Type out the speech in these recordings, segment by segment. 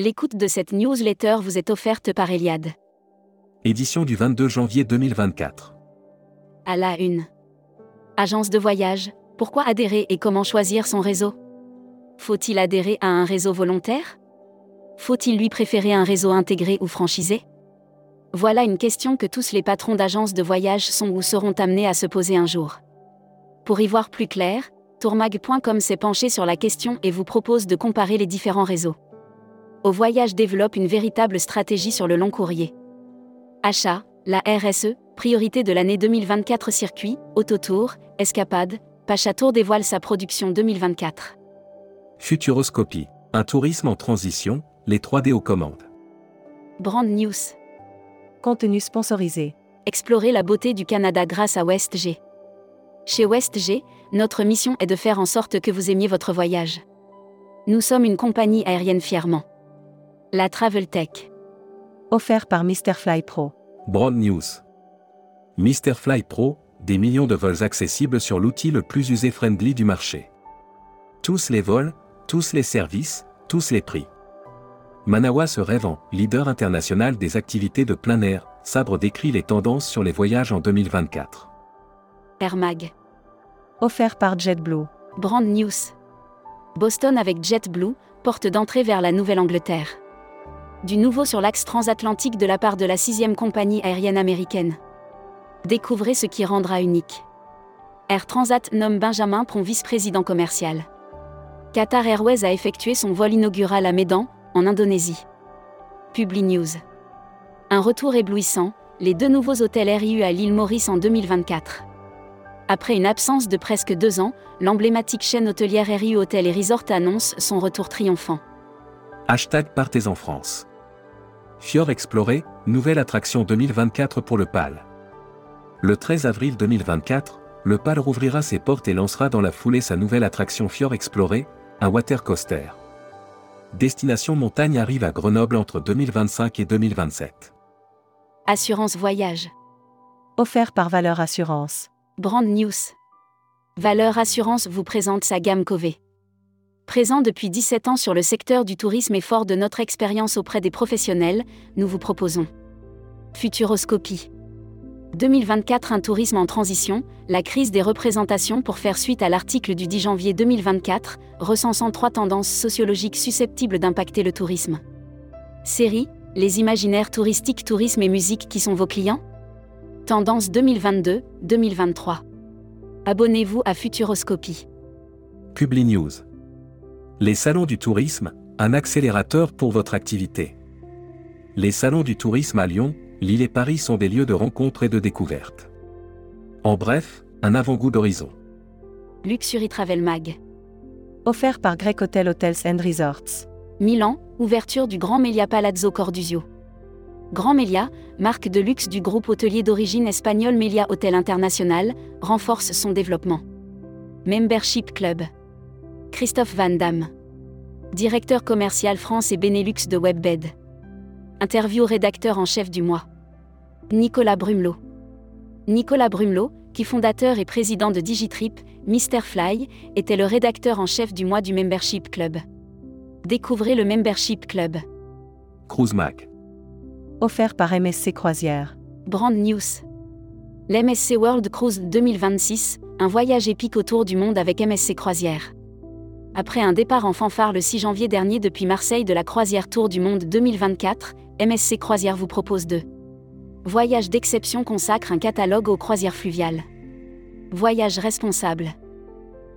L'écoute de cette newsletter vous est offerte par Eliade. Édition du 22 janvier 2024. À la une. Agence de voyage, pourquoi adhérer et comment choisir son réseau? Faut-il adhérer à un réseau volontaire? Faut-il lui préférer un réseau intégré ou franchisé? Voilà une question que tous les patrons d'agences de voyage sont ou seront amenés à se poser un jour. Pour y voir plus clair, tourmag.com s'est penché sur la question et vous propose de comparer les différents réseaux. Au voyage développe une véritable stratégie sur le long courrier. Achat, la RSE, priorité de l'année 2024 circuit, autotour, escapade, Pachatour dévoile sa production 2024. Futuroscopie, un tourisme en transition, les 3D aux commandes. Brand News. Contenu sponsorisé. Explorer la beauté du Canada grâce à WestG. Chez WestG, notre mission est de faire en sorte que vous aimiez votre voyage. Nous sommes une compagnie aérienne fièrement. La Travel Tech. Offert par Mr. Fly Pro. Broad News. Mr. Fly Pro, des millions de vols accessibles sur l'outil le plus usé-friendly du marché. Tous les vols, tous les services, tous les prix. Manawa se rêve en leader international des activités de plein air. Sabre décrit les tendances sur les voyages en 2024. Air Mag. Offert par JetBlue. Brand News. Boston avec JetBlue, porte d'entrée vers la Nouvelle-Angleterre. Du nouveau sur l'axe transatlantique de la part de la sixième compagnie aérienne américaine. Découvrez ce qui rendra unique. Air Transat nomme Benjamin Pron vice-président commercial. Qatar Airways a effectué son vol inaugural à Medan, en Indonésie. Publi News. Un retour éblouissant, les deux nouveaux hôtels RIU à l'île Maurice en 2024. Après une absence de presque deux ans, l'emblématique chaîne hôtelière RIU Hôtel et Resort annonce son retour triomphant. Hashtag Partez en France. Fjord Exploré, nouvelle attraction 2024 pour le PAL. Le 13 avril 2024, le PAL rouvrira ses portes et lancera dans la foulée sa nouvelle attraction Fjord Exploré, un water coaster. Destination montagne arrive à Grenoble entre 2025 et 2027. Assurance voyage. Offert par Valeur Assurance. Brand News. Valeur Assurance vous présente sa gamme Cové. Présent depuis 17 ans sur le secteur du tourisme et fort de notre expérience auprès des professionnels, nous vous proposons Futuroscopie. 2024 Un tourisme en transition, la crise des représentations pour faire suite à l'article du 10 janvier 2024, recensant trois tendances sociologiques susceptibles d'impacter le tourisme. Série, les imaginaires touristiques, tourisme et musique qui sont vos clients? Tendance 2022-2023. Abonnez-vous à Futuroscopie. Publi News. Les salons du tourisme, un accélérateur pour votre activité. Les salons du tourisme à Lyon, Lille et Paris sont des lieux de rencontre et de découverte. En bref, un avant-goût d'horizon. Luxury Travel Mag. Offert par Grec Hotel Hotels and Resorts. Milan, ouverture du Grand Melia Palazzo Cordusio. Grand Melia, marque de luxe du groupe hôtelier d'origine espagnole Melia Hotel International, renforce son développement. Membership Club. Christophe Van Damme. Directeur commercial France et Benelux de Webbed. Interview rédacteur en chef du mois. Nicolas Brumelot. Nicolas Brumelot, qui fondateur et président de Digitrip, Mr Fly, était le rédacteur en chef du mois du Membership Club. Découvrez le Membership Club. Cruise Mac. Offert par MSC Croisière. Brand News. L'MSC World Cruise 2026, un voyage épique autour du monde avec MSC Croisière. Après un départ en fanfare le 6 janvier dernier depuis Marseille de la Croisière Tour du Monde 2024, MSC Croisière vous propose deux. Voyage d'exception consacre un catalogue aux croisières fluviales. Voyage responsable.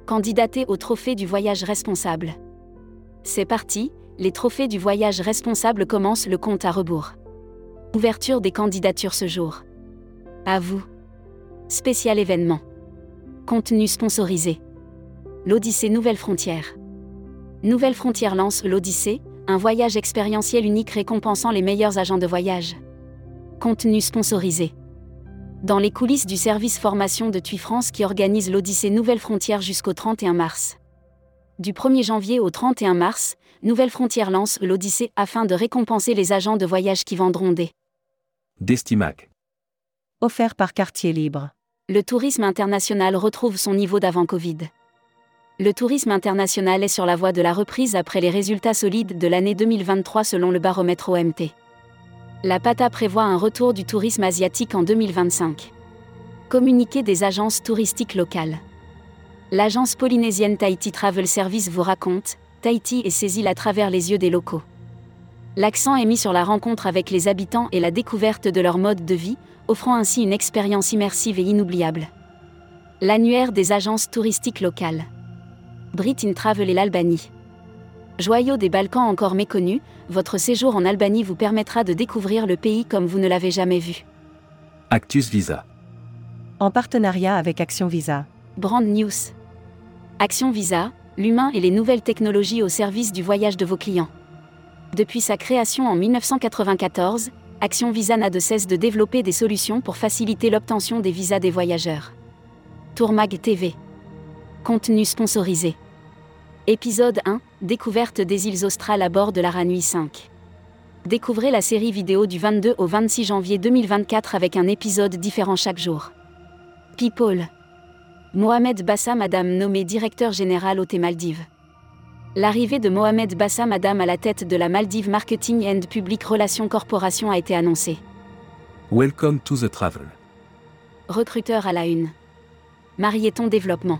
Candidater au trophée du voyage responsable. C'est parti, les trophées du voyage responsable commencent le compte à rebours. Ouverture des candidatures ce jour. À vous. Spécial événement. Contenu sponsorisé. L'Odyssée Nouvelle Frontière. Nouvelle Frontière lance l'Odyssée, un voyage expérientiel unique récompensant les meilleurs agents de voyage. Contenu sponsorisé. Dans les coulisses du service formation de TUI France qui organise l'Odyssée Nouvelle Frontière jusqu'au 31 mars. Du 1er janvier au 31 mars, Nouvelle Frontière lance l'Odyssée afin de récompenser les agents de voyage qui vendront des Destimac. Offert par Quartier Libre. Le tourisme international retrouve son niveau d'avant Covid. Le tourisme international est sur la voie de la reprise après les résultats solides de l'année 2023 selon le baromètre OMT. La PATA prévoit un retour du tourisme asiatique en 2025. Communiqué des agences touristiques locales. L'agence polynésienne Tahiti Travel Service vous raconte, Tahiti est saisie à travers les yeux des locaux. L'accent est mis sur la rencontre avec les habitants et la découverte de leur mode de vie, offrant ainsi une expérience immersive et inoubliable. L'annuaire des agences touristiques locales. Brit in Travel et l'Albanie. Joyau des Balkans encore méconnu, votre séjour en Albanie vous permettra de découvrir le pays comme vous ne l'avez jamais vu. Actus Visa. En partenariat avec Action Visa. Brand News. Action Visa, l'humain et les nouvelles technologies au service du voyage de vos clients. Depuis sa création en 1994, Action Visa n'a de cesse de développer des solutions pour faciliter l'obtention des visas des voyageurs. Tourmag TV. Contenu sponsorisé. Épisode 1 Découverte des îles australes à bord de l'Aranui 5. Découvrez la série vidéo du 22 au 26 janvier 2024 avec un épisode différent chaque jour. People. Mohamed Bassa Madame nommé directeur général au Maldives. L'arrivée de Mohamed Bassa Madame à la tête de la Maldives Marketing and Public Relations Corporation a été annoncée. Welcome to the travel. Recruteur à la une. Marieton Développement.